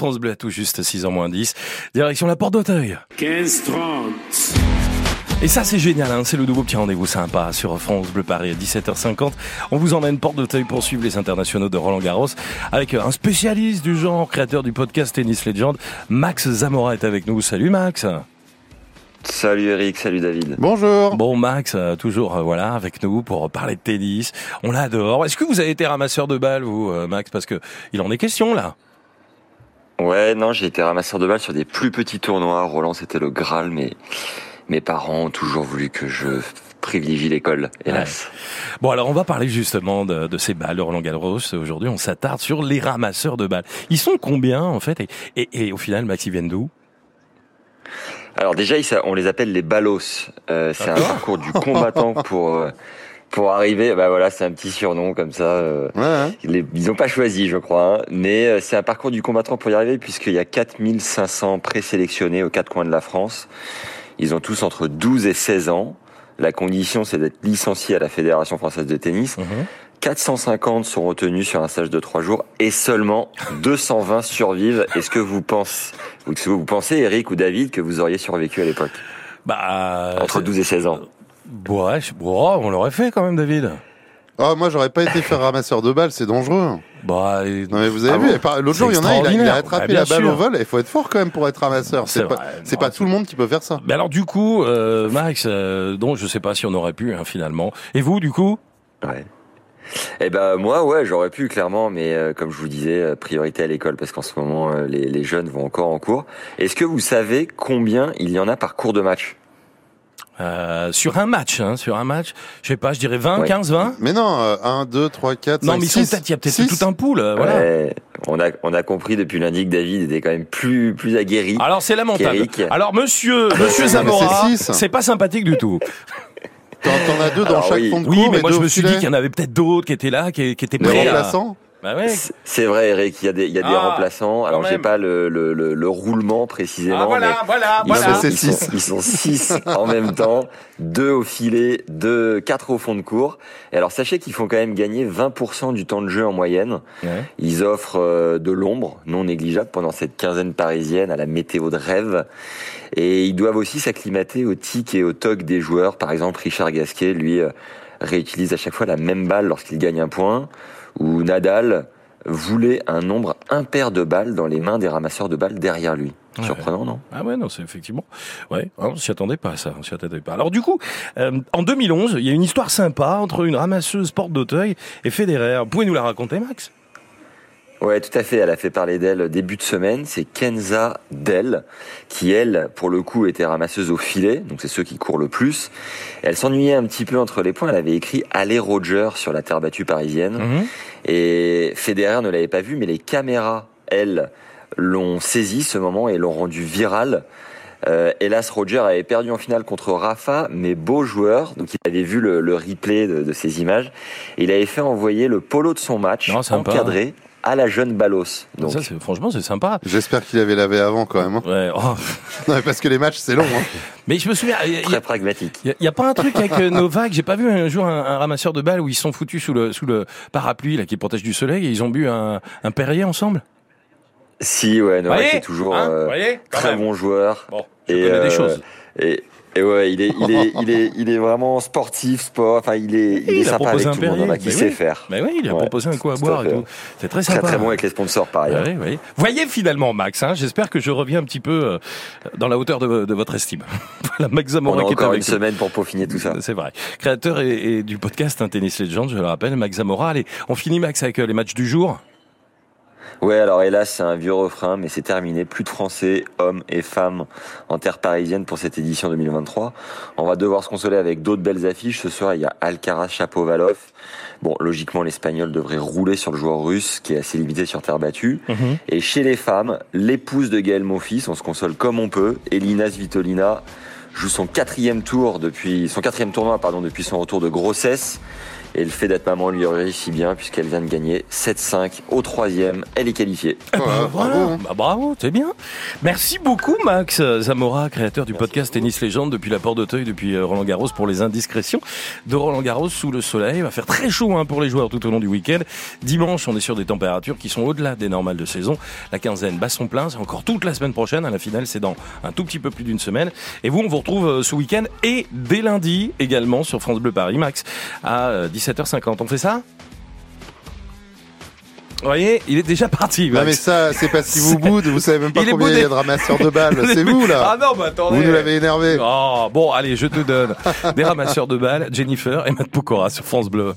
France Bleu à tout juste 6h moins 10. Direction la porte d'Auteuil. 15h30. Et ça c'est génial, hein c'est le nouveau petit rendez-vous sympa sur France Bleu Paris à 17h50. On vous emmène porte d'Auteuil pour suivre les internationaux de Roland Garros avec un spécialiste du genre, créateur du podcast Tennis Legend, Max Zamora est avec nous. Salut Max Salut Eric, salut David. Bonjour. Bon Max, euh, toujours euh, voilà avec nous pour parler de tennis. On l'adore. Est-ce que vous avez été ramasseur de balles vous euh, Max? Parce que il en est question là. Ouais, non, j'ai été ramasseur de balles sur des plus petits tournois. Roland, c'était le Graal, mais mes parents ont toujours voulu que je privilégie l'école, hélas. Ouais. Bon, alors on va parler justement de, de ces balles Roland Garros. Aujourd'hui, on s'attarde sur les ramasseurs de balles. Ils sont combien en fait et, et, et au final, Max, ils viennent d'où? Alors déjà, on les appelle les ballos. Euh, c'est un parcours du combattant pour... Euh, pour arriver, bah voilà, c'est un petit surnom comme ça. Euh, ouais, hein. les, ils ont pas choisi, je crois, hein, mais euh, c'est un parcours du combattant pour y arriver puisqu'il y a 4500 présélectionnés aux quatre coins de la France. Ils ont tous entre 12 et 16 ans. La condition, c'est d'être licencié à la Fédération française de tennis. Mhm. 450 sont retenus sur un stage de trois jours et seulement 220 survivent. Est-ce que vous pensez, est-ce que vous pensez, Eric ou David, que vous auriez survécu à l'époque? Bah entre 12 et 16 ans. Ouais, je- bon, on l'aurait fait quand même, David. Oh, moi, j'aurais pas été faire ramasseur de balles, c'est dangereux. Bah, et- Non, mais vous avez Ah vu, bon l'autre jour, il y en a, il a, il a rattrapé Bah, la balle sûr. au vol. Il faut être fort quand même pour être ramasseur. C'est pas, vrai, c'est non, pas tout le monde qui peut faire ça. Mais alors du coup, euh, Max, euh, donc je sais pas si on aurait pu hein, finalement. Et vous, du coup? Ouais. Eh ben moi ouais j'aurais pu clairement mais euh, comme je vous disais euh, priorité à l'école parce qu'en ce moment euh, les, les jeunes vont encore en cours. Est-ce que vous savez combien il y en a par cours de match? Euh, Sur un match, hein, sur un match, je sais pas, je dirais 20, Ouais. 15, 20 Mais non, euh, 1, 2, 3, 4, 5, Non, mais ils sont 6. peut-être, il y a peut-être tout un pool, euh, voilà. Ouais, on a on a compris depuis lundi que David était quand même plus plus aguerri. Alors c'est lamentable. Alors monsieur, monsieur Non, mais Zamora, c'est pas sympathique du tout. T'en as deux dans Alors chaque oui. fond de Oui, cours mais et moi je me suis dit qu'il y en avait peut-être d'autres qui étaient là, qui, qui étaient Les prêts. à- remplaçants Bah ouais. C'est- vrai Eric, il y a des il y a des Ah, remplaçants. Alors j'ai pas le, le, le, le roulement précisément Ah voilà, mais voilà, Ils, voilà. sont, ils, six. sont, ils sont six en même temps, deux au filet, deux, quatre au fond de cours. Et alors sachez qu'ils font quand même gagner 20% du temps de jeu en moyenne. Ouais. Ils offrent euh, de l'ombre non négligeable pendant cette quinzaine parisienne à la météo de rêve. Et ils doivent aussi s'acclimater au tic et au toc des joueurs. Par exemple, Richard Gasquet, lui, euh, réutilise à chaque fois la même balle lorsqu'il gagne un point. Ou Nadal voulait un nombre impair de balles dans les mains des ramasseurs de balles derrière lui. Ouais. Surprenant, non? Ah ouais, non, c'est effectivement. Ouais, on s'y attendait pas, ça. On s'y attendait pas. Alors du coup, euh, en 2011, il y a une histoire sympa entre une ramasseuse porte d'Auteuil et Federer. Vous pouvez nous la raconter, Max? Ouais, tout à fait. Elle a fait parler d'elle début de semaine. C'est Kenza Dell, qui elle, pour le coup, était ramasseuse au filet. Donc c'est ceux qui courent le plus. Elle s'ennuyait un petit peu entre les points. Elle avait écrit Allez Roger sur la terre battue parisienne. Mhm. Et Federer ne l'avait pas vu, mais les caméras, elles, l'ont saisi ce moment et l'ont rendu viral. Euh, hélas, Roger avait perdu en finale contre Rafa, mais beau joueur. Donc il avait vu le, le replay de, de ces images. Et il avait fait envoyer le polo de son match Non, sympa. encadré à la jeune Ballos. Donc Ça, franchement, c'est sympa. J'espère qu'il avait lavé avant quand même. hein. Ouais. oh. Non, mais parce que les matchs, c'est long. Hein. Mais je me souviens, il y a- très pragmatique. il y, a- il y a pas un truc avec euh, Novak. J'ai pas vu un jour un, un ramasseur de balles où ils se sont foutus sous le sous le parapluie là qui protège du soleil et ils ont bu un, un Perrier ensemble? Si, ouais, Novak est toujours Hein euh, Voyez très même. bon joueur. Bon, je Et, connais euh, des choses. Et, et ouais, il est, il est, il est, il est vraiment sportif, sport. Enfin, il est, il, est il a sympa proposé avec tout le monde. Perrier. Novak, il Mais sait oui. faire. Mais oui, il a proposé un coup à boire et tout. C'est très Très sympa. très bon avec les sponsors par ailleurs. Voyez finalement Max, hein, j'espère que je reviens un petit peu euh, dans la hauteur de, votre estime. voilà, Max a qui est encore avec une semaine pour peaufiner tout ça. C'est vrai. Créateur et, et du podcast un Tennis Legend, je le rappelle, Max Zamora. Allez, on finit Max avec euh, les matchs du jour. Ouais, alors hélas, c'est un vieux refrain, mais c'est terminé. Plus de Français, hommes et femmes en terre parisienne pour cette édition 2023. On va devoir se consoler avec d'autres belles affiches. Ce soir, il y a Alcaraz, Chapovalov. Bon, logiquement, l'Espagnol devrait rouler sur le joueur russe, qui est assez limité sur terre battue. Et chez les femmes, l'épouse de Gaël Monfils, on se console comme on peut. Elina Svitolina joue son quatrième tour depuis son quatrième tournoi pardon depuis son retour de grossesse. Et le fait d'être maman lui réussit bien puisqu'elle vient de gagner 7-5 au troisième. Elle est qualifiée. Eh ben, Voilà, bravo, hein. Bah, bravo, c'est bien. Merci beaucoup Max Zamora, créateur du podcast Tennis Légende depuis la Porte d'Auteuil, depuis euh, Roland Garros pour les indiscrétions de Roland Garros sous le soleil. Il va faire très chaud hein, pour les joueurs tout au long du week-end. Dimanche, on est sur des températures qui sont au-delà des normales de saison. La quinzaine bat son plein, c'est encore toute la semaine prochaine. À la finale, c'est dans un tout petit peu plus d'une semaine. Et vous, on vous retrouve euh, ce week-end et dès lundi également sur France Bleu Paris, Max, à euh, 17h50. On fait ça? Vous voyez, il est déjà parti. Non Max. mais ça, c'est parce qu'il vous boude, vous savez même pas Il combien il y a de ramasseurs de balles. C'est vous Ah là non, bah attendez. Vous nous l'avez énervé. Oh, bon, allez, je te donne des ramasseurs de balles, Jennifer et Matt Pokora sur France Bleu.